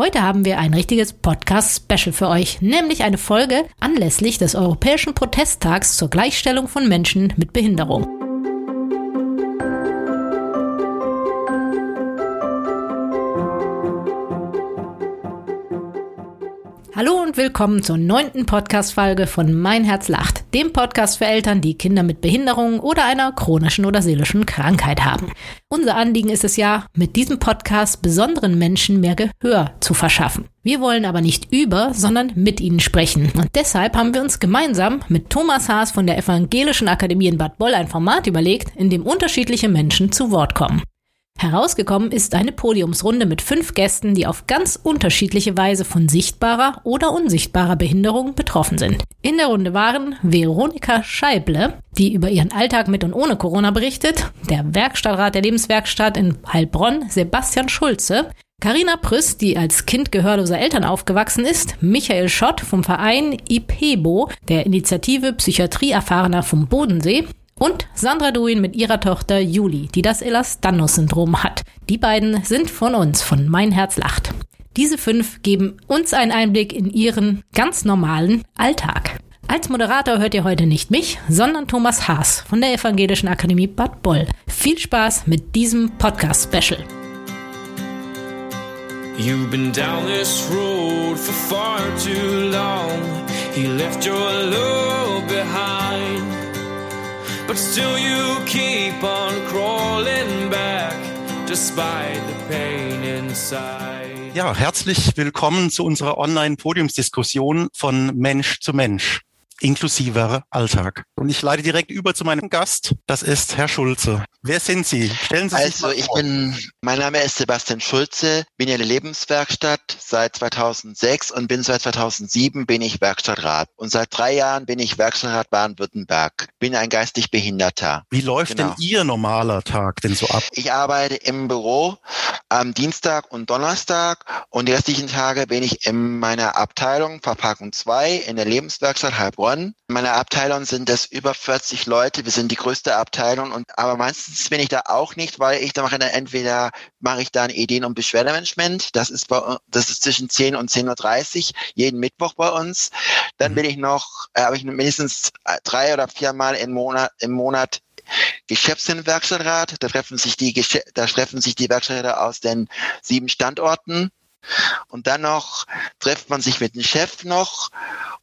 Heute haben wir ein richtiges Podcast-Special für euch, nämlich eine Folge anlässlich des Europäischen Protesttags zur Gleichstellung von Menschen mit Behinderung. Hallo und willkommen zur neunten Podcast-Folge von Mein Herz lacht, dem Podcast für Eltern, die Kinder mit Behinderung oder einer chronischen oder seelischen Krankheit haben. Unser Anliegen ist es ja, mit diesem Podcast besonderen Menschen mehr Gehör zu verschaffen. Wir wollen aber nicht über, sondern mit ihnen sprechen. Und deshalb haben wir uns gemeinsam mit Thomas Haas von der Evangelischen Akademie in Bad Boll ein Format überlegt, in dem unterschiedliche Menschen zu Wort kommen. Herausgekommen ist eine Podiumsrunde mit fünf Gästen, die auf ganz unterschiedliche Weise von sichtbarer oder unsichtbarer Behinderung betroffen sind. In der Runde waren Veronika Scheible, die über ihren Alltag mit und ohne Corona berichtet, der Werkstattrat der Lebenswerkstatt in Heilbronn, Sebastian Schulze, Carina Prüss, die als Kind gehörloser Eltern aufgewachsen ist, Michael Schott vom Verein IPEBO, der Initiative Psychiatrie Erfahrener vom Bodensee und Sandra Duin mit ihrer Tochter Juli, die das Ehlers-Danlos-Syndrom hat. Die beiden sind von uns, von Mein Herz lacht. Diese fünf geben uns einen Einblick in ihren ganz normalen Alltag. Als Moderator hört ihr heute nicht mich, sondern Thomas Haas von der Evangelischen Akademie Bad Boll. Viel Spaß mit diesem Podcast-Special. You've been down this road for far too long. He left your love behind. But still you keep on crawling back despite the pain inside. Ja, herzlich willkommen zu unserer Online-Podiumsdiskussion von Mensch zu Mensch inklusiver Alltag. Und ich leite direkt über zu meinem Gast. Das ist Herr Schulze. Wer sind Sie? Stellen Sie sich Also ich bin, mein Name ist Sebastian Schulze, bin in der Lebenswerkstatt seit 2006 und bin seit 2007 bin ich Werkstattrat. Und seit drei Jahren bin ich Werkstattrat Baden-Württemberg. Bin ein geistig Behinderter. Wie läuft genau. denn Ihr normaler Tag denn so ab? Ich arbeite im Büro am Dienstag und Donnerstag und die restlichen Tage bin ich in meiner Abteilung Verpackung 2 in der Lebenswerkstatt Heilbronn. In meiner Abteilung sind es über 40 Leute. Wir sind die größte Abteilung und aber meistens bin ich da auch nicht, weil ich da mache dann entweder mache ich dann Ideen- und Beschwerdemanagement. Das ist bei, das ist zwischen 10 und 10.30 Uhr jeden Mittwoch bei uns. Dann mhm. bin ich noch, äh, habe ich mindestens drei oder vier Mal im Monat, im Monat Geschäftswerkstattrat. Da treffen sich die, da treffen sich die Werkstätter aus den sieben Standorten. Und dann noch trifft man sich mit dem Chef noch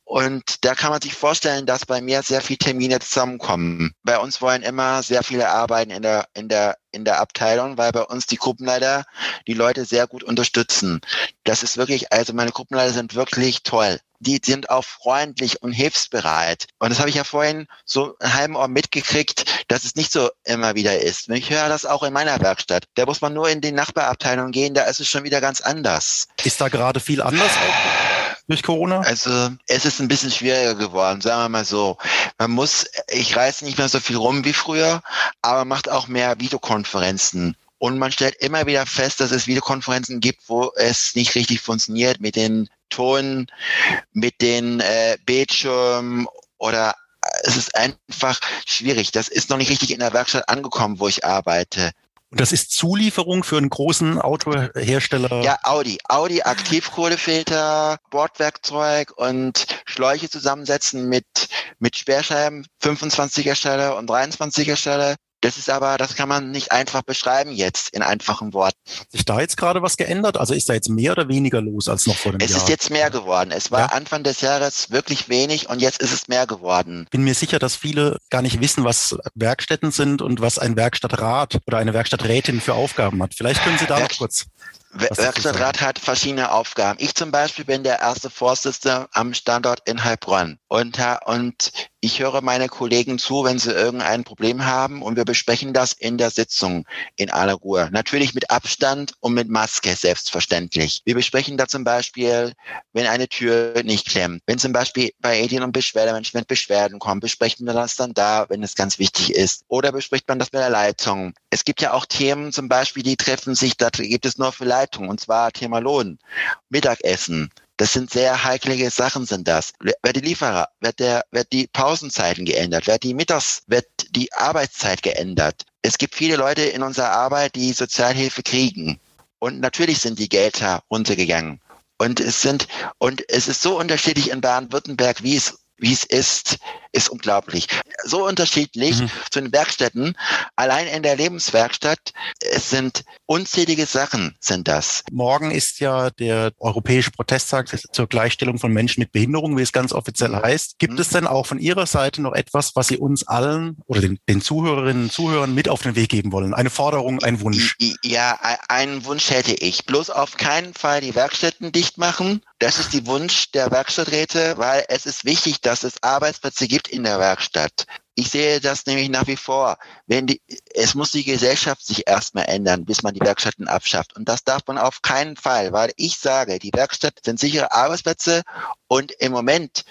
und da kann man sich vorstellen, dass bei mir sehr viele Termine zusammenkommen. Bei uns wollen immer sehr viele arbeiten in der, in der, in der Abteilung, weil bei uns die Gruppenleiter die Leute sehr gut unterstützen. Das ist wirklich, also meine Gruppenleiter sind wirklich toll. Die sind auch freundlich und hilfsbereit. Und das habe ich ja vorhin so einen halben Ohr mitgekriegt, dass es nicht so immer wieder ist. Ich höre das auch in meiner Werkstatt. Da muss man nur in die Nachbarabteilung gehen, da ist es schon wieder ganz anders. Ist da gerade viel anders durch Corona? Also es ist ein bisschen schwieriger geworden, sagen wir mal so. Man muss, ich reise nicht mehr so viel rum wie früher, aber macht auch mehr Videokonferenzen. Und man stellt immer wieder fest, dass es Videokonferenzen gibt, wo es nicht richtig funktioniert mit den Ton, mit den äh, Bildschirmen oder es ist einfach schwierig. Das ist noch nicht richtig in der Werkstatt angekommen, wo ich arbeite. Und das ist Zulieferung für einen großen Autohersteller? Ja, Audi. Audi Aktivkohlefilter, Bordwerkzeug und Schläuche zusammensetzen mit, mit Sperrscheiben, 25er Stelle und 23er Stelle. Das ist aber, das kann man nicht einfach beschreiben jetzt in einfachen Worten. Hat sich da jetzt gerade was geändert? Also ist da jetzt mehr oder weniger los als noch vor dem es Jahr? Es ist jetzt mehr geworden. Es war ja? Anfang des Jahres wirklich wenig und jetzt ist es mehr geworden. Bin mir sicher, dass viele gar nicht wissen, was Werkstätten sind und was ein Werkstattrat oder eine Werkstatträtin für Aufgaben hat. Vielleicht können Sie da Werk noch kurz. Werkstattrat hat verschiedene Aufgaben. Ich zum Beispiel bin der erste Vorsitzende am Standort in Heilbronn. Und, und ich höre meine Kollegen zu, wenn sie irgendein Problem haben und wir besprechen das in der Sitzung in aller Ruhe. Natürlich mit Abstand und mit Maske, selbstverständlich. Wir besprechen da zum Beispiel, wenn eine Tür nicht klemmt. Wenn zum Beispiel bei Edien und Beschwerdemanagement Beschwerden kommen, besprechen wir das dann da, wenn es ganz wichtig ist. Oder bespricht man das mit der Leitung. Es gibt ja auch Themen zum Beispiel, die treffen sich, da gibt es nur für Leitung, und zwar Thema Lohn, Mittagessen. Das sind sehr heikle Sachen, sind das. Wird die Lieferer, wird der, wird die Pausenzeiten geändert, wird die Mittags, wird die Arbeitszeit geändert. Es gibt viele Leute in unserer Arbeit, die Sozialhilfe kriegen. Und natürlich sind die Gelder runtergegangen. Und es sind, und es ist so unterschiedlich in Baden-Württemberg, wie es wie es ist, ist unglaublich. So unterschiedlich mhm. zu den Werkstätten. Allein in der Lebenswerkstatt, es sind unzählige Sachen, sind das. Morgen ist ja der Europäische Protesttag zur Gleichstellung von Menschen mit Behinderung, wie es ganz offiziell mhm. heißt. Gibt mhm. es denn auch von Ihrer Seite noch etwas, was Sie uns allen oder den, den Zuhörerinnen und Zuhörern mit auf den Weg geben wollen? Eine Forderung, ein Wunsch? Ja, einen Wunsch hätte ich. Bloß auf keinen Fall die Werkstätten dicht machen. Das ist die Wunsch der Werkstatträte, weil es ist wichtig, dass es Arbeitsplätze gibt in der Werkstatt. Ich sehe das nämlich nach wie vor. Wenn die, es muss die Gesellschaft sich erstmal ändern, bis man die Werkstätten abschafft. Und das darf man auf keinen Fall, weil ich sage, die Werkstatt sind sichere Arbeitsplätze und im Moment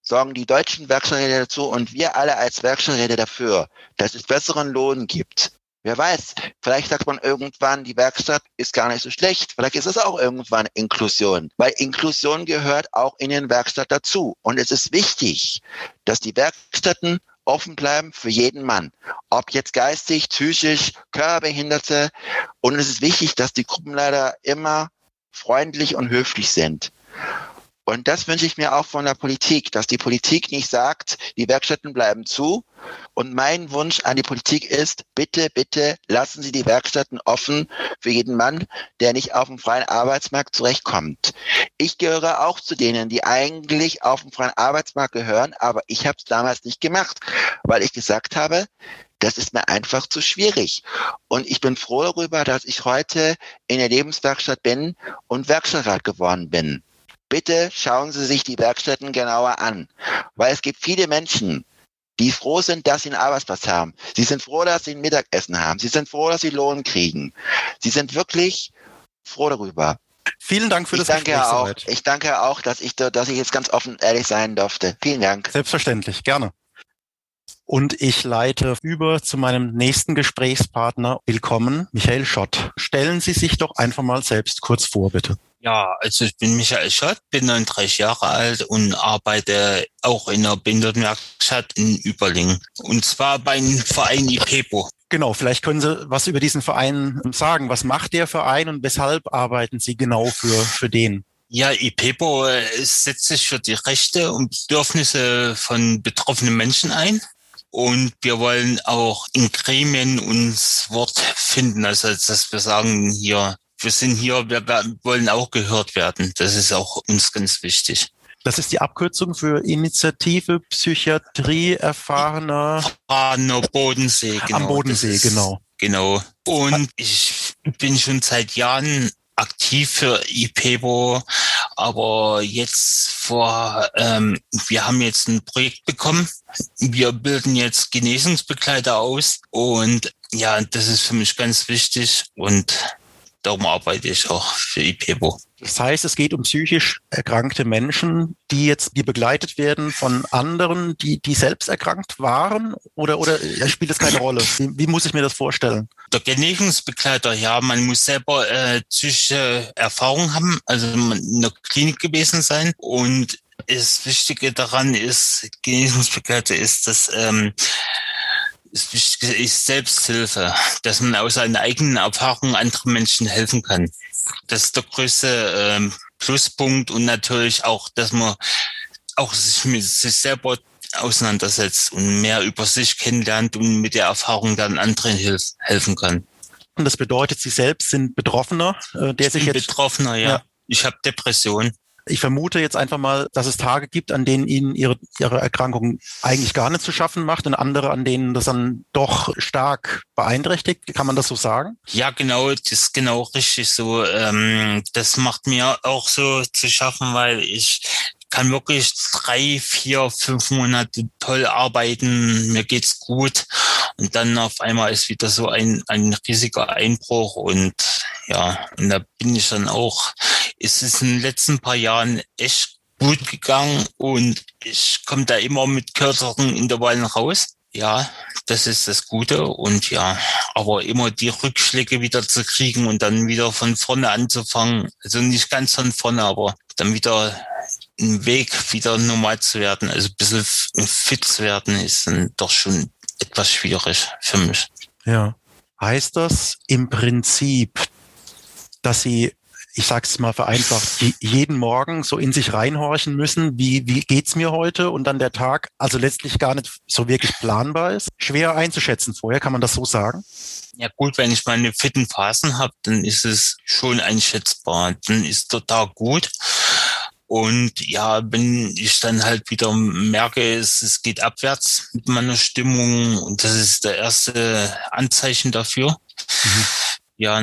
sorgen die deutschen Werkstatträte dazu und wir alle als Werkstatträte dafür, dass es besseren Lohn gibt. Wer weiß, vielleicht sagt man irgendwann, die Werkstatt ist gar nicht so schlecht. Vielleicht ist es auch irgendwann Inklusion, weil Inklusion gehört auch in den Werkstatt dazu. Und es ist wichtig, dass die Werkstätten offen bleiben für jeden Mann. Ob jetzt geistig, psychisch, Körperbehinderte. Und es ist wichtig, dass die Gruppenleiter immer freundlich und höflich sind. Und das wünsche ich mir auch von der Politik, dass die Politik nicht sagt, die Werkstätten bleiben zu. Und mein Wunsch an die Politik ist, bitte, bitte lassen Sie die Werkstätten offen für jeden Mann, der nicht auf dem freien Arbeitsmarkt zurechtkommt. Ich gehöre auch zu denen, die eigentlich auf dem freien Arbeitsmarkt gehören, aber ich habe es damals nicht gemacht, weil ich gesagt habe, das ist mir einfach zu schwierig. Und ich bin froh darüber, dass ich heute in der Lebenswerkstatt bin und Werkstattrat geworden bin bitte schauen Sie sich die Werkstätten genauer an, weil es gibt viele Menschen, die froh sind, dass sie einen Arbeitsplatz haben. Sie sind froh, dass sie ein Mittagessen haben. Sie sind froh, dass sie Lohn kriegen. Sie sind wirklich froh darüber. Vielen Dank für ich das danke Gespräch. Auch, ich danke auch, dass ich, dass ich jetzt ganz offen ehrlich sein durfte. Vielen Dank. Selbstverständlich, gerne. Und ich leite über zu meinem nächsten Gesprächspartner. Willkommen, Michael Schott. Stellen Sie sich doch einfach mal selbst kurz vor, bitte. Ja, also ich bin Michael Schott, bin 39 Jahre alt und arbeite auch in der Behindertenwerkstatt in Überlingen. Und zwar beim Verein IPEPO. Genau, vielleicht können Sie was über diesen Verein sagen. Was macht der Verein und weshalb arbeiten Sie genau für, für den? Ja, IPEPO äh, setzt sich für die Rechte und Bedürfnisse von betroffenen Menschen ein. Und wir wollen auch in Gremien uns Wort finden. Also, dass wir sagen, hier, wir sind hier, wir wollen auch gehört werden. Das ist auch uns ganz wichtig. Das ist die Abkürzung für Initiative Psychiatrie erfahrener Erfahrener Bodensee. Genau. Am Bodensee, genau. Genau. Und ich bin schon seit Jahren aktiv für IPEBO, aber jetzt vor, ähm, wir haben jetzt ein Projekt bekommen. Wir bilden jetzt Genesungsbegleiter aus und ja, das ist für mich ganz wichtig und darum arbeite ich auch für IPEBO. Das heißt, es geht um psychisch erkrankte Menschen, die jetzt, die begleitet werden von anderen, die, die selbst erkrankt waren oder, oder spielt das keine Rolle? Wie, wie muss ich mir das vorstellen? Der Genesungsbegleiter, ja, man muss selber äh, psychische Erfahrung haben, also in der Klinik gewesen sein und das Wichtige daran ist, Genesungsbegleiter ist, dass ähm, ist Selbsthilfe, dass man aus seinen eigenen Erfahrungen anderen Menschen helfen kann. Das ist der größte ähm, Pluspunkt und natürlich auch, dass man auch sich mit sich selber auseinandersetzt und mehr über sich kennenlernt und mit der Erfahrung dann anderen hilf, helfen kann. Und das bedeutet, Sie selbst sind Betroffener, äh, der ich sich jetzt Betroffener, ja. ja. Ich habe Depression. Ich vermute jetzt einfach mal, dass es Tage gibt, an denen Ihnen Ihre, Ihre Erkrankung eigentlich gar nicht zu schaffen macht und andere, an denen das dann doch stark beeinträchtigt. Kann man das so sagen? Ja, genau, das ist genau richtig so. Ähm, das macht mir auch so zu schaffen, weil ich kann wirklich drei, vier, fünf Monate toll arbeiten, mir geht's gut und dann auf einmal ist wieder so ein, ein riesiger Einbruch und ja, und da bin ich dann auch, es ist in den letzten paar Jahren echt gut gegangen und ich komme da immer mit kürzeren Intervallen raus. Ja, das ist das Gute und ja, aber immer die Rückschläge wieder zu kriegen und dann wieder von vorne anzufangen, also nicht ganz von vorne, aber dann wieder einen Weg wieder normal zu werden, also ein bisschen fit zu werden, ist dann doch schon etwas schwierig für mich. Ja. Heißt das im Prinzip, dass sie ich sage es mal vereinfacht, jeden Morgen so in sich reinhorchen müssen, wie, wie geht's mir heute und dann der Tag also letztlich gar nicht so wirklich planbar ist. Schwer einzuschätzen vorher, kann man das so sagen? Ja gut, wenn ich meine fitten Phasen habe, dann ist es schon einschätzbar. Dann ist total gut. Und ja, wenn ich dann halt wieder merke, es, es geht abwärts mit meiner Stimmung und das ist der erste Anzeichen dafür. Mhm. Ja,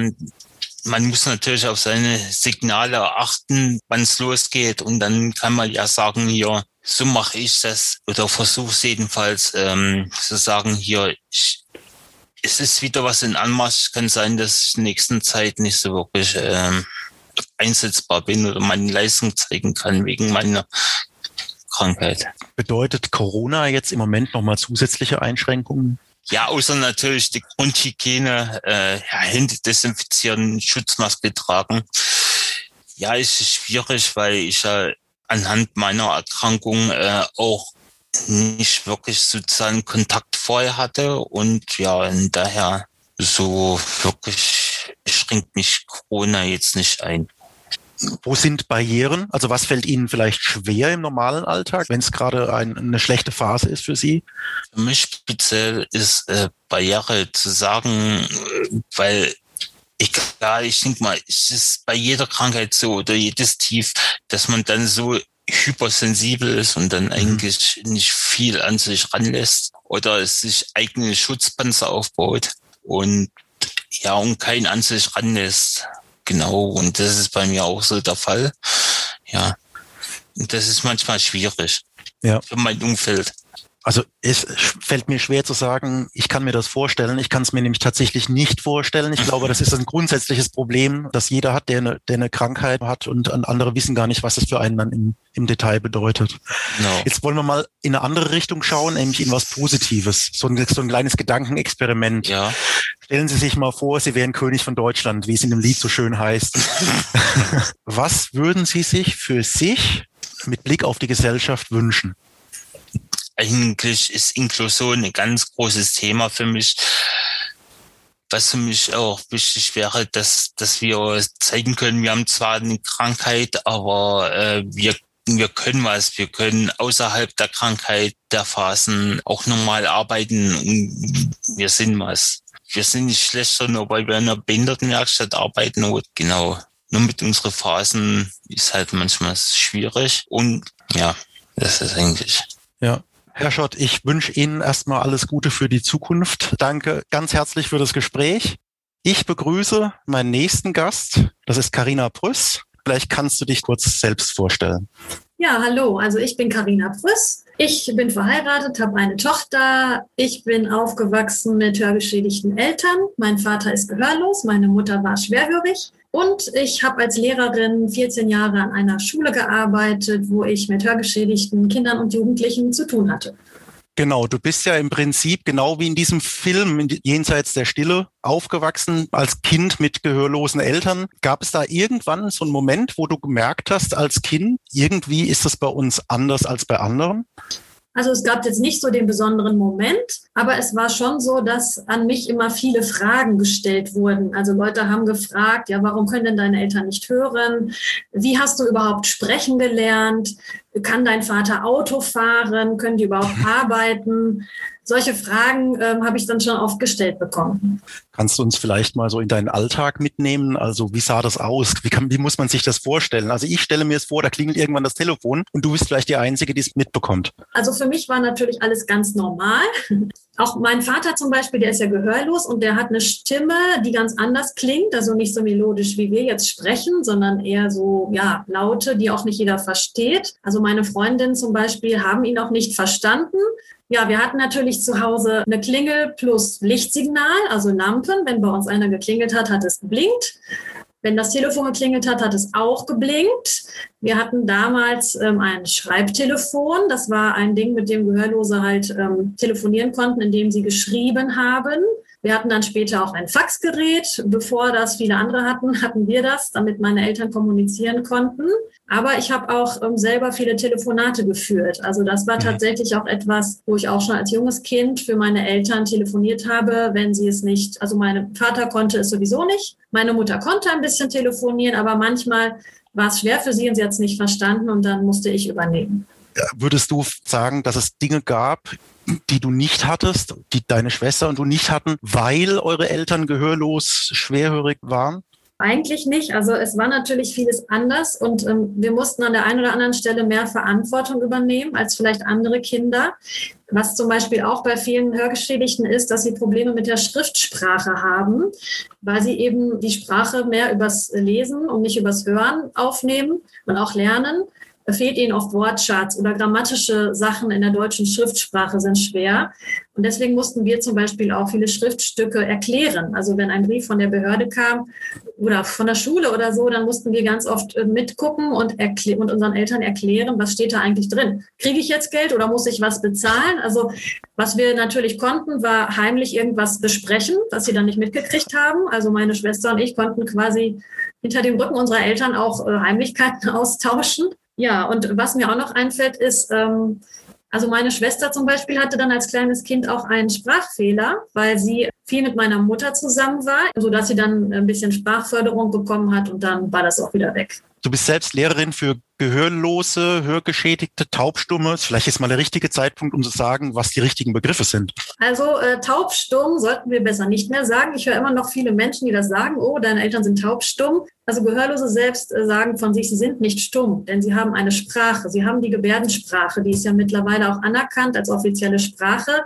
man muss natürlich auf seine Signale achten, wann es losgeht. Und dann kann man ja sagen, hier, so mache ich das oder versuche es jedenfalls ähm, zu sagen, hier, ich, es ist wieder was in Anmarsch. Kann sein, dass ich in der nächsten Zeit nicht so wirklich ähm, einsetzbar bin oder meine Leistung zeigen kann wegen meiner Krankheit. Bedeutet Corona jetzt im Moment nochmal zusätzliche Einschränkungen? Ja, außer natürlich die Grundhygiene, äh, ja, Hände desinfizieren, Schutzmaske tragen. Ja, ist schwierig, weil ich ja anhand meiner Erkrankung äh, auch nicht wirklich sozialen Kontakt vorher hatte und ja, und daher so wirklich schränkt mich Corona jetzt nicht ein. Wo sind Barrieren? Also was fällt Ihnen vielleicht schwer im normalen Alltag, wenn es gerade ein, eine schlechte Phase ist für Sie? Für mich speziell ist äh, Barriere zu sagen, weil ich, ja, ich denke mal, es ist bei jeder Krankheit so oder jedes Tief, dass man dann so hypersensibel ist und dann mhm. eigentlich nicht viel an sich ranlässt oder sich eigene Schutzpanzer aufbaut und ja, und kein an sich ranlässt. Genau, und das ist bei mir auch so der Fall. Ja, und das ist manchmal schwierig ja. für mein Umfeld. Also es fällt mir schwer zu sagen, ich kann mir das vorstellen. Ich kann es mir nämlich tatsächlich nicht vorstellen. Ich glaube, das ist ein grundsätzliches Problem, das jeder hat, der eine, der eine Krankheit hat und andere wissen gar nicht, was das für einen dann im, im Detail bedeutet. No. Jetzt wollen wir mal in eine andere Richtung schauen, nämlich in was Positives. So ein, so ein kleines Gedankenexperiment. Ja. Stellen Sie sich mal vor, Sie wären König von Deutschland, wie es in dem Lied so schön heißt. was würden Sie sich für sich mit Blick auf die Gesellschaft wünschen? Eigentlich ist Inklusion ein ganz großes Thema für mich. Was für mich auch wichtig wäre, dass, dass wir zeigen können, wir haben zwar eine Krankheit, aber äh, wir wir können was, wir können außerhalb der Krankheit, der Phasen auch normal arbeiten wir sind was. Wir sind nicht schlechter, nur weil wir in einer Behindertenwerkstatt arbeiten. Genau, nur mit unseren Phasen ist halt manchmal schwierig. Und ja, das ist eigentlich. Ja, Herr Schott, ich wünsche Ihnen erstmal alles Gute für die Zukunft. Danke ganz herzlich für das Gespräch. Ich begrüße meinen nächsten Gast. Das ist Karina Prüss. Vielleicht kannst du dich kurz selbst vorstellen. Ja, hallo. Also ich bin Karina Prüss. Ich bin verheiratet, habe eine Tochter. Ich bin aufgewachsen mit hörgeschädigten Eltern. Mein Vater ist gehörlos, meine Mutter war schwerhörig. Und ich habe als Lehrerin 14 Jahre an einer Schule gearbeitet, wo ich mit hörgeschädigten Kindern und Jugendlichen zu tun hatte. Genau, du bist ja im Prinzip genau wie in diesem Film Jenseits der Stille aufgewachsen als Kind mit gehörlosen Eltern. Gab es da irgendwann so einen Moment, wo du gemerkt hast als Kind, irgendwie ist das bei uns anders als bei anderen? Also es gab jetzt nicht so den besonderen Moment, aber es war schon so, dass an mich immer viele Fragen gestellt wurden. Also Leute haben gefragt, ja, warum können denn deine Eltern nicht hören? Wie hast du überhaupt sprechen gelernt? Kann dein Vater Auto fahren? Können die überhaupt arbeiten? solche Fragen ähm, habe ich dann schon oft gestellt bekommen. Kannst du uns vielleicht mal so in deinen Alltag mitnehmen? Also wie sah das aus? Wie, kann, wie muss man sich das vorstellen? Also ich stelle mir es vor, da klingelt irgendwann das Telefon und du bist vielleicht die Einzige, die es mitbekommt. Also für mich war natürlich alles ganz normal. Auch mein Vater zum Beispiel, der ist ja gehörlos und der hat eine Stimme, die ganz anders klingt, also nicht so melodisch, wie wir jetzt sprechen, sondern eher so, ja, Laute, die auch nicht jeder versteht. Also meine Freundinnen zum Beispiel haben ihn auch nicht verstanden. Ja, wir hatten natürlich zu Hause eine Klingel plus Lichtsignal, also Lampen. Wenn bei uns einer geklingelt hat, hat es geblinkt. Wenn das Telefon geklingelt hat, hat es auch geblinkt. Wir hatten damals ähm, ein Schreibtelefon. Das war ein Ding, mit dem Gehörlose halt ähm, telefonieren konnten, indem sie geschrieben haben. Wir hatten dann später auch ein Faxgerät. Bevor das viele andere hatten, hatten wir das, damit meine Eltern kommunizieren konnten. Aber ich habe auch ähm, selber viele Telefonate geführt. Also das war mhm. tatsächlich auch etwas, wo ich auch schon als junges Kind für meine Eltern telefoniert habe, wenn sie es nicht, also mein Vater konnte es sowieso nicht. Meine Mutter konnte ein bisschen telefonieren, aber manchmal war es schwer für sie und sie hat es nicht verstanden und dann musste ich übernehmen. Würdest du sagen, dass es Dinge gab, die du nicht hattest, die deine Schwester und du nicht hatten, weil eure Eltern gehörlos, schwerhörig waren? Eigentlich nicht. Also es war natürlich vieles anders und ähm, wir mussten an der einen oder anderen Stelle mehr Verantwortung übernehmen als vielleicht andere Kinder. Was zum Beispiel auch bei vielen Hörgeschädigten ist, dass sie Probleme mit der Schriftsprache haben, weil sie eben die Sprache mehr übers Lesen und nicht übers Hören aufnehmen und auch lernen fehlt ihnen oft Wortschatz oder grammatische Sachen in der deutschen Schriftsprache sind schwer. Und deswegen mussten wir zum Beispiel auch viele Schriftstücke erklären. Also wenn ein Brief von der Behörde kam oder von der Schule oder so, dann mussten wir ganz oft äh, mitgucken und, und unseren Eltern erklären, was steht da eigentlich drin. Kriege ich jetzt Geld oder muss ich was bezahlen? Also was wir natürlich konnten, war heimlich irgendwas besprechen, was sie dann nicht mitgekriegt haben. Also meine Schwester und ich konnten quasi hinter dem Rücken unserer Eltern auch äh, Heimlichkeiten austauschen. Ja, und was mir auch noch einfällt, ist, ähm, also meine Schwester zum Beispiel hatte dann als kleines Kind auch einen Sprachfehler, weil sie viel mit meiner Mutter zusammen war, sodass sie dann ein bisschen Sprachförderung bekommen hat und dann war das auch wieder weg. Du bist selbst Lehrerin für Gehörlose, Hörgeschädigte, Taubstumme. Vielleicht ist mal der richtige Zeitpunkt, um zu sagen, was die richtigen Begriffe sind. Also äh, taubstumm sollten wir besser nicht mehr sagen. Ich höre immer noch viele Menschen, die das sagen, oh, deine Eltern sind taubstumm. Also Gehörlose selbst äh, sagen von sich, sie sind nicht stumm, denn sie haben eine Sprache. Sie haben die Gebärdensprache, die ist ja mittlerweile auch anerkannt als offizielle Sprache.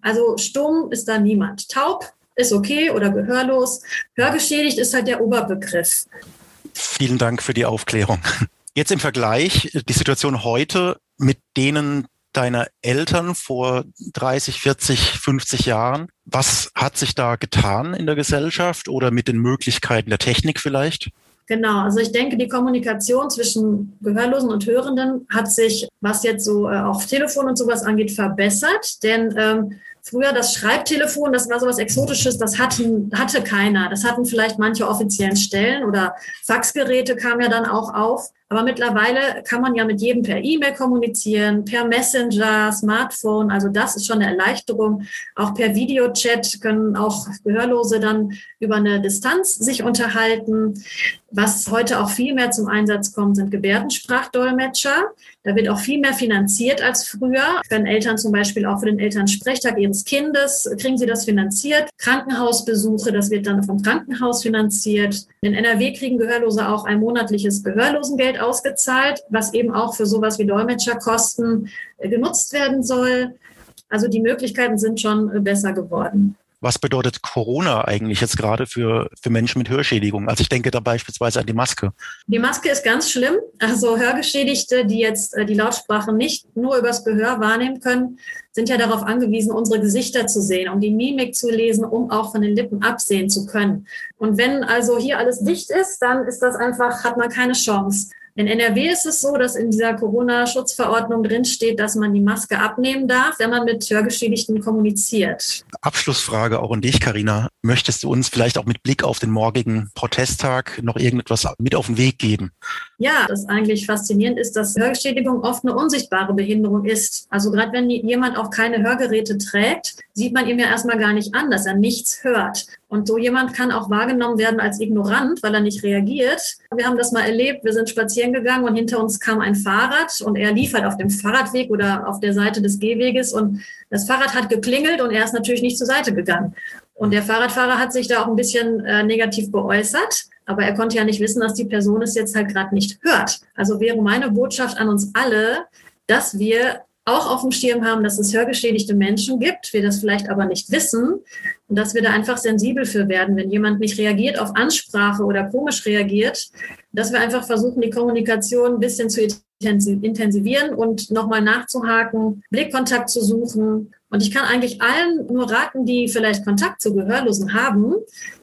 Also stumm ist da niemand. Taub ist okay oder gehörlos. Hörgeschädigt ist halt der Oberbegriff. Vielen Dank für die Aufklärung. Jetzt im Vergleich die Situation heute mit denen deiner Eltern vor 30, 40, 50 Jahren. Was hat sich da getan in der Gesellschaft oder mit den Möglichkeiten der Technik vielleicht? Genau, also ich denke, die Kommunikation zwischen Gehörlosen und Hörenden hat sich, was jetzt so äh, auf Telefon und sowas angeht, verbessert. Denn ähm, Früher das Schreibtelefon, das war sowas Exotisches, das hatten, hatte keiner. Das hatten vielleicht manche offiziellen Stellen oder Faxgeräte kamen ja dann auch auf. Aber mittlerweile kann man ja mit jedem per E-Mail kommunizieren, per Messenger, Smartphone. Also das ist schon eine Erleichterung. Auch per Videochat können auch Gehörlose dann über eine Distanz sich unterhalten. Was heute auch viel mehr zum Einsatz kommt, sind Gebärdensprachdolmetscher. Da wird auch viel mehr finanziert als früher. Wenn Eltern zum Beispiel auch für den Elternsprechtag ihres Kindes, kriegen sie das finanziert. Krankenhausbesuche, das wird dann vom Krankenhaus finanziert. In NRW kriegen Gehörlose auch ein monatliches Gehörlosengeld ausgezahlt, was eben auch für sowas wie Dolmetscherkosten äh, genutzt werden soll. Also die Möglichkeiten sind schon äh, besser geworden. Was bedeutet Corona eigentlich jetzt gerade für, für Menschen mit Hörschädigung? Also ich denke da beispielsweise an die Maske. Die Maske ist ganz schlimm. Also Hörgeschädigte, die jetzt äh, die Lautsprache nicht nur übers Gehör wahrnehmen können, sind ja darauf angewiesen, unsere Gesichter zu sehen, um die Mimik zu lesen, um auch von den Lippen absehen zu können. Und wenn also hier alles dicht ist, dann ist das einfach, hat man keine Chance. In NRW ist es so, dass in dieser Corona-Schutzverordnung drinsteht, dass man die Maske abnehmen darf, wenn man mit Hörgeschädigten kommuniziert. Abschlussfrage auch an dich, Karina. Möchtest du uns vielleicht auch mit Blick auf den morgigen Protesttag noch irgendetwas mit auf den Weg geben? Ja, das eigentlich faszinierend ist, dass Hörgeschädigung oft eine unsichtbare Behinderung ist. Also gerade wenn jemand auch keine Hörgeräte trägt, sieht man ihm ja erstmal gar nicht an, dass er nichts hört. Und so jemand kann auch wahrgenommen werden als ignorant, weil er nicht reagiert. Wir haben das mal erlebt. Wir sind spazieren gegangen und hinter uns kam ein Fahrrad und er lief halt auf dem Fahrradweg oder auf der Seite des Gehweges und das Fahrrad hat geklingelt und er ist natürlich nicht zur Seite gegangen. Und der Fahrradfahrer hat sich da auch ein bisschen äh, negativ geäußert, aber er konnte ja nicht wissen, dass die Person es jetzt halt gerade nicht hört. Also wäre meine Botschaft an uns alle, dass wir auch auf dem Schirm haben, dass es hörgeschädigte Menschen gibt, wir das vielleicht aber nicht wissen und dass wir da einfach sensibel für werden, wenn jemand nicht reagiert auf Ansprache oder komisch reagiert, dass wir einfach versuchen, die Kommunikation ein bisschen zu intensivieren und nochmal nachzuhaken, Blickkontakt zu suchen. Und ich kann eigentlich allen nur raten, die vielleicht Kontakt zu Gehörlosen haben,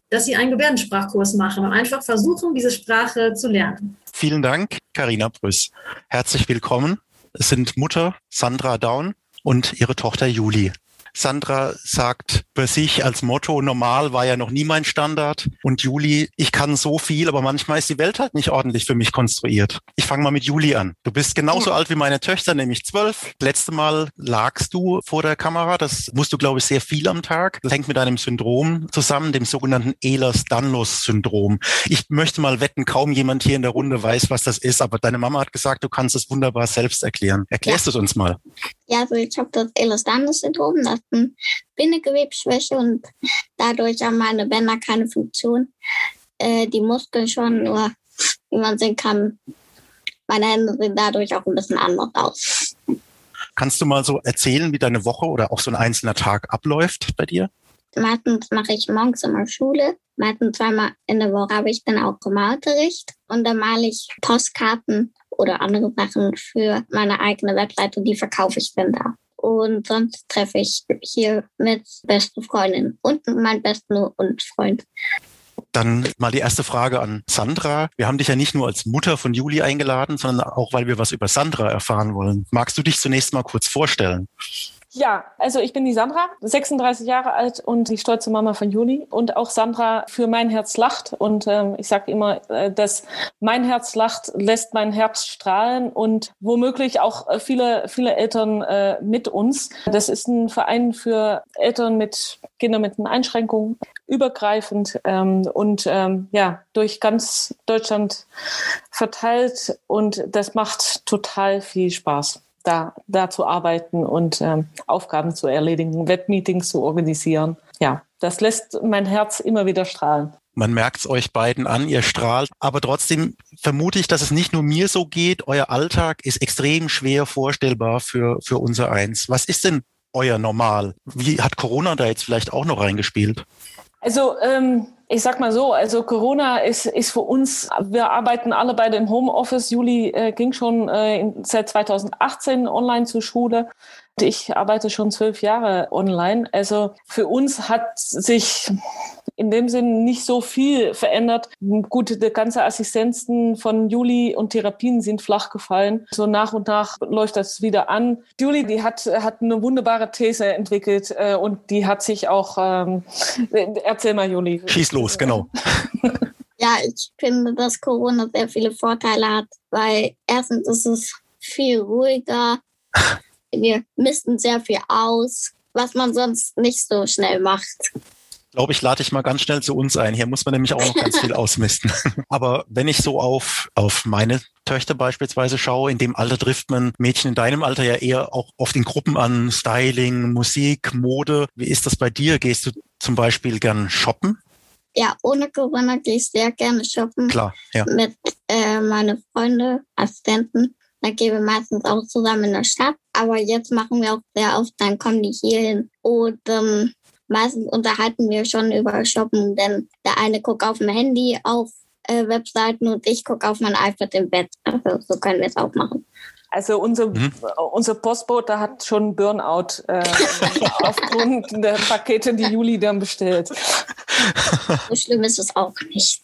dass sie einen Gebärdensprachkurs machen und einfach versuchen, diese Sprache zu lernen. Vielen Dank, Karina Brüss. Herzlich willkommen. Es sind Mutter Sandra Daun und ihre Tochter Juli. Sandra sagt bei sich als Motto, normal war ja noch nie mein Standard. Und Juli, ich kann so viel, aber manchmal ist die Welt halt nicht ordentlich für mich konstruiert. Ich fange mal mit Juli an. Du bist genauso ja. alt wie meine Töchter, nämlich zwölf. Letzte Mal lagst du vor der Kamera. Das musst du, glaube ich, sehr viel am Tag. Das hängt mit einem Syndrom zusammen, dem sogenannten Ehlers-Danlos-Syndrom. Ich möchte mal wetten, kaum jemand hier in der Runde weiß, was das ist, aber deine Mama hat gesagt, du kannst es wunderbar selbst erklären. Erklärst ja. du es uns mal? Ja, also ich habe das Ehlers-Danlos-Syndrom, das eine Bindegewebsschwäche und dadurch haben meine Bänder keine Funktion. Äh, die Muskeln schon, nur wie man sehen kann, meine Hände sehen dadurch auch ein bisschen anders aus. Kannst du mal so erzählen, wie deine Woche oder auch so ein einzelner Tag abläuft bei dir? Meistens mache ich morgens immer Schule. Meistens zweimal in der Woche habe ich dann auch Malunterricht. Und dann male ich Postkarten oder andere Sachen für meine eigene Webseite. Die verkaufe ich dann da. Und sonst treffe ich hier mit beste Freundin und mein besten und Freund. Dann mal die erste Frage an Sandra. Wir haben dich ja nicht nur als Mutter von Juli eingeladen, sondern auch, weil wir was über Sandra erfahren wollen. Magst du dich zunächst mal kurz vorstellen? Ja, also ich bin die Sandra, 36 Jahre alt und die stolze Mama von Juli. Und auch Sandra für mein Herz lacht. Und ähm, ich sage immer, äh, dass mein Herz lacht lässt mein Herz strahlen. Und womöglich auch äh, viele viele Eltern äh, mit uns. Das ist ein Verein für Eltern mit Kindern mit Einschränkungen übergreifend ähm, und ähm, ja durch ganz Deutschland verteilt. Und das macht total viel Spaß da, da zu arbeiten und ähm, Aufgaben zu erledigen, Webmeetings zu organisieren. Ja, das lässt mein Herz immer wieder strahlen. Man merkt es euch beiden an, ihr strahlt. Aber trotzdem vermute ich, dass es nicht nur mir so geht. Euer Alltag ist extrem schwer vorstellbar für, für unser Eins. Was ist denn euer Normal? Wie hat Corona da jetzt vielleicht auch noch reingespielt? Also ähm, ich sag mal so, also Corona ist, ist für uns, wir arbeiten alle beide im Homeoffice. Juli äh, ging schon äh, in, seit 2018 online zur Schule. Ich arbeite schon zwölf Jahre online. Also für uns hat sich in dem Sinn nicht so viel verändert. Gut, die ganze Assistenzen von Juli und Therapien sind flach gefallen. So nach und nach läuft das wieder an. Juli, die hat, hat eine wunderbare These entwickelt äh, und die hat sich auch, ähm, erzähl mal, Juli. Schieß los, genau. Ja, ich finde, dass Corona sehr viele Vorteile hat, weil erstens ist es viel ruhiger. Wir misten sehr viel aus, was man sonst nicht so schnell macht glaube ich, lade ich mal ganz schnell zu uns ein. Hier muss man nämlich auch noch ganz viel ausmisten. Aber wenn ich so auf, auf meine Töchter beispielsweise schaue, in dem Alter trifft man Mädchen in deinem Alter ja eher auch oft in Gruppen an, Styling, Musik, Mode. Wie ist das bei dir? Gehst du zum Beispiel gern shoppen? Ja, ohne Corona gehe ich sehr gerne shoppen. Klar, ja. Mit äh, meinen Freunden, Assistenten. Dann gehen wir meistens auch zusammen in der Stadt. Aber jetzt machen wir auch sehr oft, dann kommen die hier hin. Und ähm, meistens unterhalten wir schon über Shoppen, denn der eine guckt auf dem Handy auf äh, Webseiten und ich gucke auf mein iPad im Bett. Also so können wir es auch machen. Also unser, mhm. unser Postbote hat schon Burnout äh, aufgrund der Pakete, die Juli dann bestellt. So schlimm ist es auch nicht.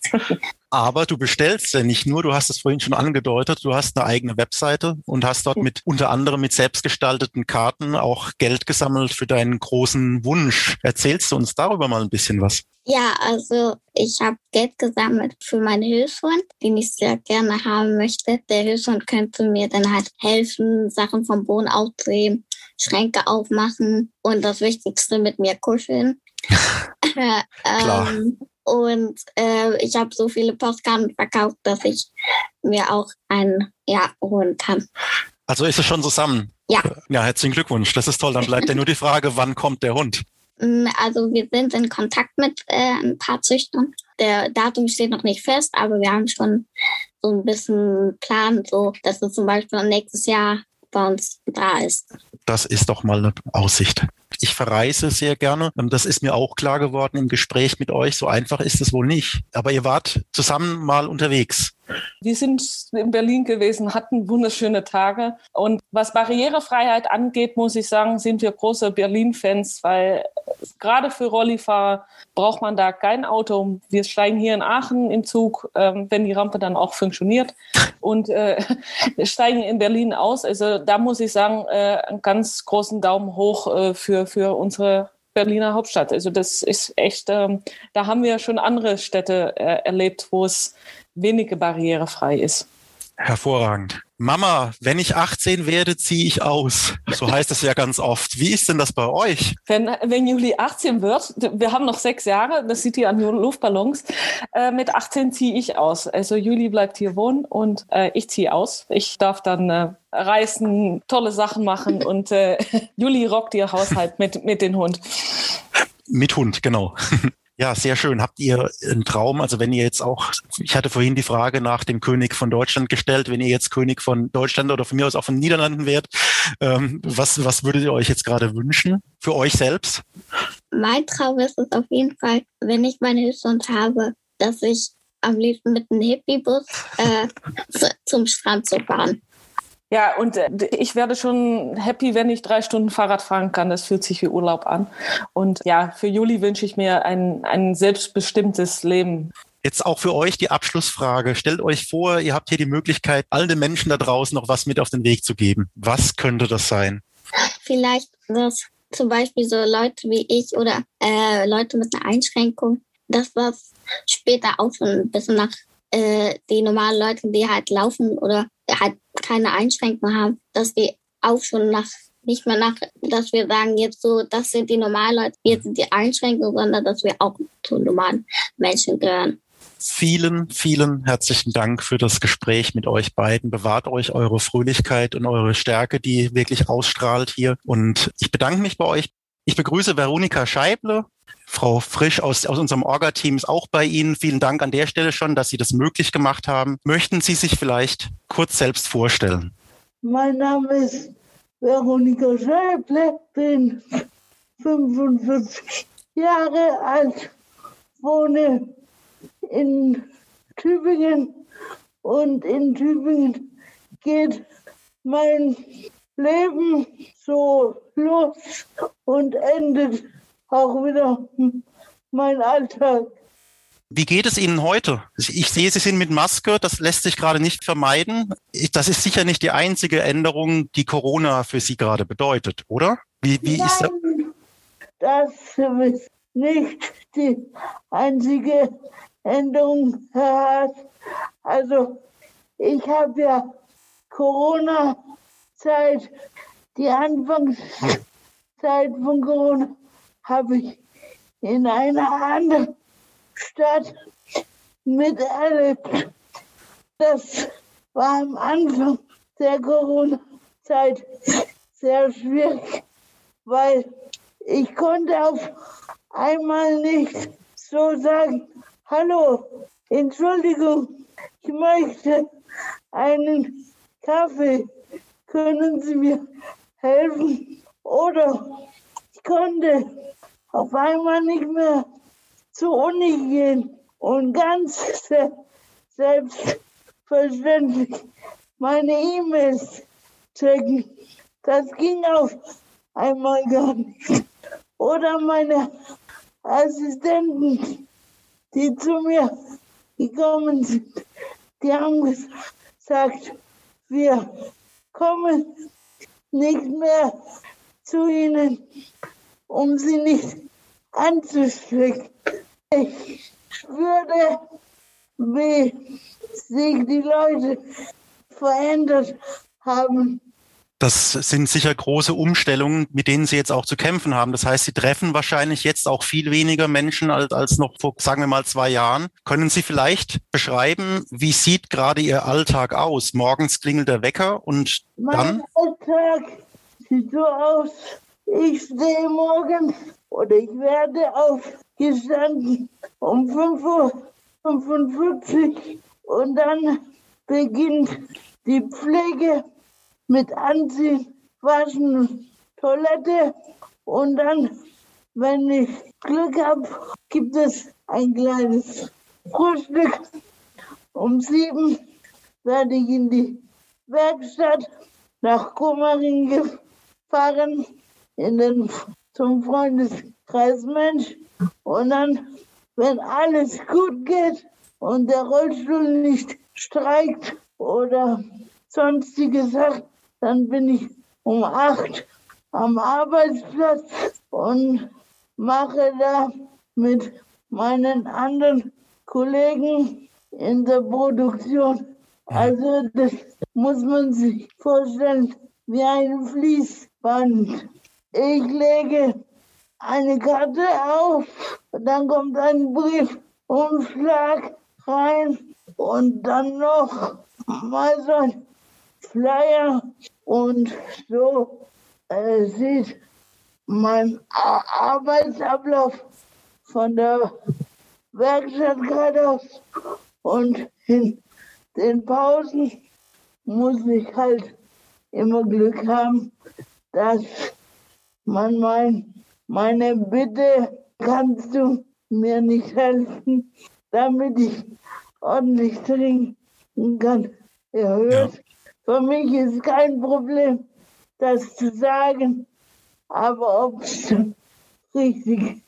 Aber du bestellst ja nicht nur, du hast es vorhin schon angedeutet, du hast eine eigene Webseite und hast dort mit unter anderem mit selbstgestalteten Karten auch Geld gesammelt für deinen großen Wunsch. Erzählst du uns darüber mal ein bisschen was? Ja, also ich habe Geld gesammelt für meinen Hilfshund, den ich sehr gerne haben möchte. Der Hilfshund könnte mir dann halt helfen, Sachen vom Boden aufdrehen, Schränke aufmachen und das Wichtigste mit mir kuscheln. Klar. ähm, und äh, ich habe so viele Postkarten verkauft, dass ich mir auch einen ja, holen kann. Also ist es schon zusammen? Ja. Ja, herzlichen Glückwunsch. Das ist toll. Dann bleibt ja nur die Frage, wann kommt der Hund? Mm, also wir sind in Kontakt mit äh, ein paar Züchtern. Der Datum steht noch nicht fest, aber wir haben schon so ein bisschen Plan, so dass es zum Beispiel nächstes Jahr bei uns da ist. Das ist doch mal eine Aussicht. Ich verreise sehr gerne. Das ist mir auch klar geworden im Gespräch mit euch. So einfach ist es wohl nicht. Aber ihr wart zusammen mal unterwegs. Wir sind in Berlin gewesen, hatten wunderschöne Tage. Und was Barrierefreiheit angeht, muss ich sagen, sind wir große Berlin-Fans, weil gerade für Rollifahrer braucht man da kein Auto. Wir steigen hier in Aachen im Zug, ähm, wenn die Rampe dann auch funktioniert und äh, steigen in Berlin aus. Also da muss ich sagen, äh, einen ganz großen Daumen hoch äh, für für, für unsere Berliner Hauptstadt. Also das ist echt, ähm, da haben wir schon andere Städte äh, erlebt, wo es weniger barrierefrei ist. Hervorragend. Mama, wenn ich 18 werde, ziehe ich aus. So heißt es ja ganz oft. Wie ist denn das bei euch? Wenn, wenn Juli 18 wird, wir haben noch sechs Jahre, das sieht ihr an Luftballons, äh, mit 18 ziehe ich aus. Also Juli bleibt hier wohnen und äh, ich ziehe aus. Ich darf dann äh, reisen, tolle Sachen machen und äh, Juli rockt ihr Haushalt mit, mit dem Hund. Mit Hund, genau. Ja, sehr schön. Habt ihr einen Traum? Also wenn ihr jetzt auch, ich hatte vorhin die Frage nach dem König von Deutschland gestellt, wenn ihr jetzt König von Deutschland oder von mir aus auch von Niederlanden wärt, ähm, was, was würdet ihr euch jetzt gerade wünschen für euch selbst? Mein Traum ist es auf jeden Fall, wenn ich meine Hilfshund habe, dass ich am liebsten mit einem Hippie-Bus äh, zum Strand zu fahren. Ja, und äh, ich werde schon happy, wenn ich drei Stunden Fahrrad fahren kann. Das fühlt sich wie Urlaub an. Und ja, für Juli wünsche ich mir ein, ein selbstbestimmtes Leben. Jetzt auch für euch die Abschlussfrage. Stellt euch vor, ihr habt hier die Möglichkeit, all den Menschen da draußen noch was mit auf den Weg zu geben. Was könnte das sein? Vielleicht, dass zum Beispiel so Leute wie ich oder äh, Leute mit einer Einschränkung, dass das später auch schon ein bisschen nach äh, die normalen Leute, die halt laufen oder halt keine Einschränkungen haben, dass die auch schon nach nicht mehr nach, dass wir sagen jetzt so, das sind die normalen Leute, jetzt sind die Einschränkungen, sondern dass wir auch zu normalen Menschen gehören. Vielen, vielen herzlichen Dank für das Gespräch mit euch beiden. Bewahrt euch eure Fröhlichkeit und eure Stärke, die wirklich ausstrahlt hier. Und ich bedanke mich bei euch. Ich begrüße Veronika Scheible, Frau Frisch aus, aus unserem Orga-Team ist auch bei Ihnen. Vielen Dank an der Stelle schon, dass Sie das möglich gemacht haben. Möchten Sie sich vielleicht kurz selbst vorstellen? Mein Name ist Veronika Scheible, bin 45 Jahre alt, wohne in Tübingen und in Tübingen geht mein Leben so los und endet auch wieder mein Alltag. Wie geht es Ihnen heute? Ich sehe, Sie sind mit Maske, das lässt sich gerade nicht vermeiden. Das ist sicher nicht die einzige Änderung, die Corona für Sie gerade bedeutet, oder? Wie, wie Nein, ist das? Das ist nicht die einzige Änderung, Herr Haas. Also, ich habe ja Corona-Zeit, die Anfangszeit von Corona habe ich in einer anderen Stadt miterlebt. Das war am Anfang der Corona-Zeit sehr schwierig, weil ich konnte auf einmal nicht so sagen, hallo, Entschuldigung, ich möchte einen Kaffee, können Sie mir helfen? Oder ich konnte auf einmal nicht mehr zur Uni gehen und ganz selbstverständlich meine E-Mails checken. Das ging auf einmal gar nicht. Oder meine Assistenten, die zu mir gekommen sind, die haben gesagt, wir kommen nicht mehr zu ihnen, um sie nicht anzustecken. Ich spürte, wie sich die Leute verändert haben. Das sind sicher große Umstellungen, mit denen Sie jetzt auch zu kämpfen haben. Das heißt, Sie treffen wahrscheinlich jetzt auch viel weniger Menschen als, als noch vor, sagen wir mal, zwei Jahren. Können Sie vielleicht beschreiben, wie sieht gerade Ihr Alltag aus? Morgens klingelt der Wecker und mein dann? Alltag sieht so aus, ich stehe morgens oder ich werde aufgestanden um 5.45 Uhr und dann beginnt die Pflege mit Anziehen, Waschen, Toilette und dann, wenn ich Glück habe, gibt es ein kleines Frühstück. Um sieben werde ich in die Werkstatt nach Kummerin gefahren, in den, zum Freundeskreis Mensch. Und dann, wenn alles gut geht und der Rollstuhl nicht streikt oder sonstige Sachen, dann bin ich um acht am Arbeitsplatz und mache da mit meinen anderen Kollegen in der Produktion. Also das muss man sich vorstellen wie ein Fließband. Ich lege eine Karte auf, dann kommt ein Briefumschlag rein und dann noch mal so ein Flyer und so. Äh, sieht mein Arbeitsablauf von der Werkstatt gerade aus und in den Pausen muss ich halt immer Glück haben, dass man mein, meine Bitte, kannst du mir nicht helfen, damit ich ordentlich trinken kann, erhöht. Ja. Für mich ist kein Problem, das zu sagen, aber ob es richtig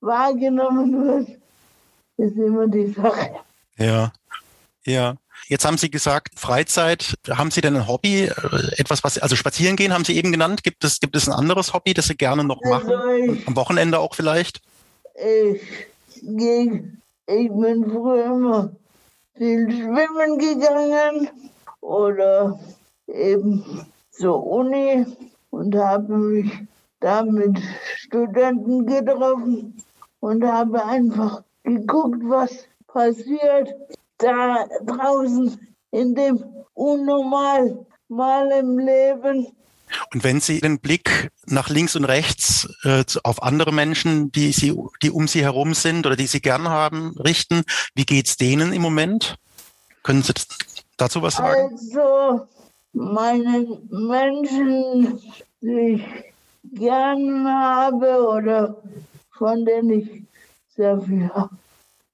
wahrgenommen wird, ist immer die Sache. Ja, ja. Jetzt haben Sie gesagt, Freizeit. Haben Sie denn ein Hobby? Äh, etwas, was, also spazieren gehen haben Sie eben genannt. Gibt es, gibt es ein anderes Hobby, das Sie gerne noch machen? Also ich, Am Wochenende auch vielleicht? Ich, ging, ich bin früher immer viel schwimmen gegangen oder eben zur Uni und habe mich da mit Studenten getroffen und habe einfach geguckt, was passiert da draußen in dem unnormal im Leben. Und wenn Sie den Blick nach links und rechts äh, auf andere Menschen, die Sie, die um Sie herum sind oder die Sie gern haben, richten, wie geht's denen im Moment? Können Sie dazu was sagen? Also meine Menschen, die ich gern habe oder von denen ich sehr viel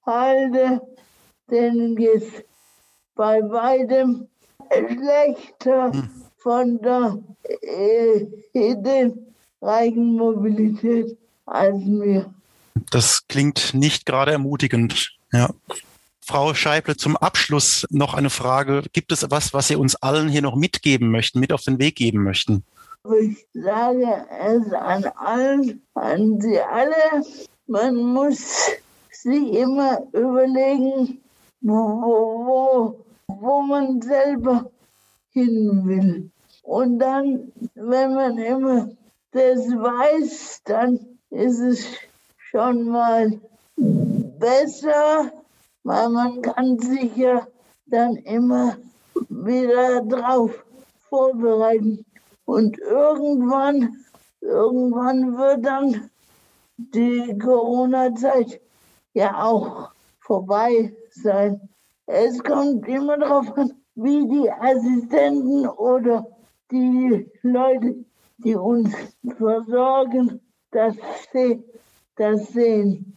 halte, denen geht es bei weitem schlechter hm. von der äh, ideenreichen Mobilität als mir. Das klingt nicht gerade ermutigend. Ja. Frau Scheible, zum Abschluss noch eine Frage. Gibt es was, was Sie uns allen hier noch mitgeben möchten, mit auf den Weg geben möchten? Ich sage es an allen, an Sie alle. Man muss sich immer überlegen, wo, wo man selber hin will. Und dann, wenn man immer das weiß, dann ist es schon mal besser, weil man kann sich ja dann immer wieder drauf vorbereiten. Und irgendwann, irgendwann wird dann die Corona-Zeit ja auch vorbei sein. Es kommt immer darauf an, wie die Assistenten oder die Leute, die uns versorgen, das, das sehen.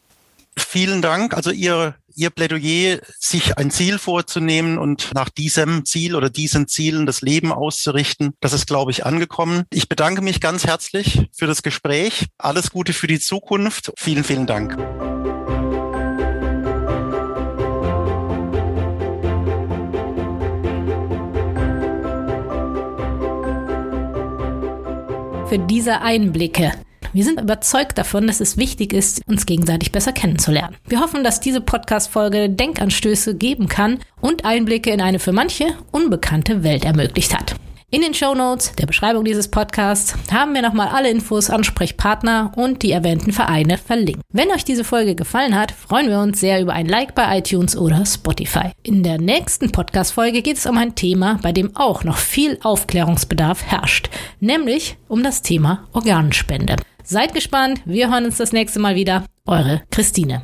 Vielen Dank. Also Ihr, Ihr Plädoyer, sich ein Ziel vorzunehmen und nach diesem Ziel oder diesen Zielen das Leben auszurichten, das ist, glaube ich, angekommen. Ich bedanke mich ganz herzlich für das Gespräch. Alles Gute für die Zukunft. Vielen, vielen Dank. Für diese Einblicke. Wir sind überzeugt davon, dass es wichtig ist, uns gegenseitig besser kennenzulernen. Wir hoffen, dass diese Podcast-Folge Denkanstöße geben kann und Einblicke in eine für manche unbekannte Welt ermöglicht hat. In den Show Notes der Beschreibung dieses Podcasts haben wir nochmal alle Infos, Ansprechpartner und die erwähnten Vereine verlinkt. Wenn euch diese Folge gefallen hat, freuen wir uns sehr über ein Like bei iTunes oder Spotify. In der nächsten Podcast-Folge geht es um ein Thema, bei dem auch noch viel Aufklärungsbedarf herrscht, nämlich um das Thema Organspende. Seid gespannt, wir hören uns das nächste Mal wieder. Eure Christine.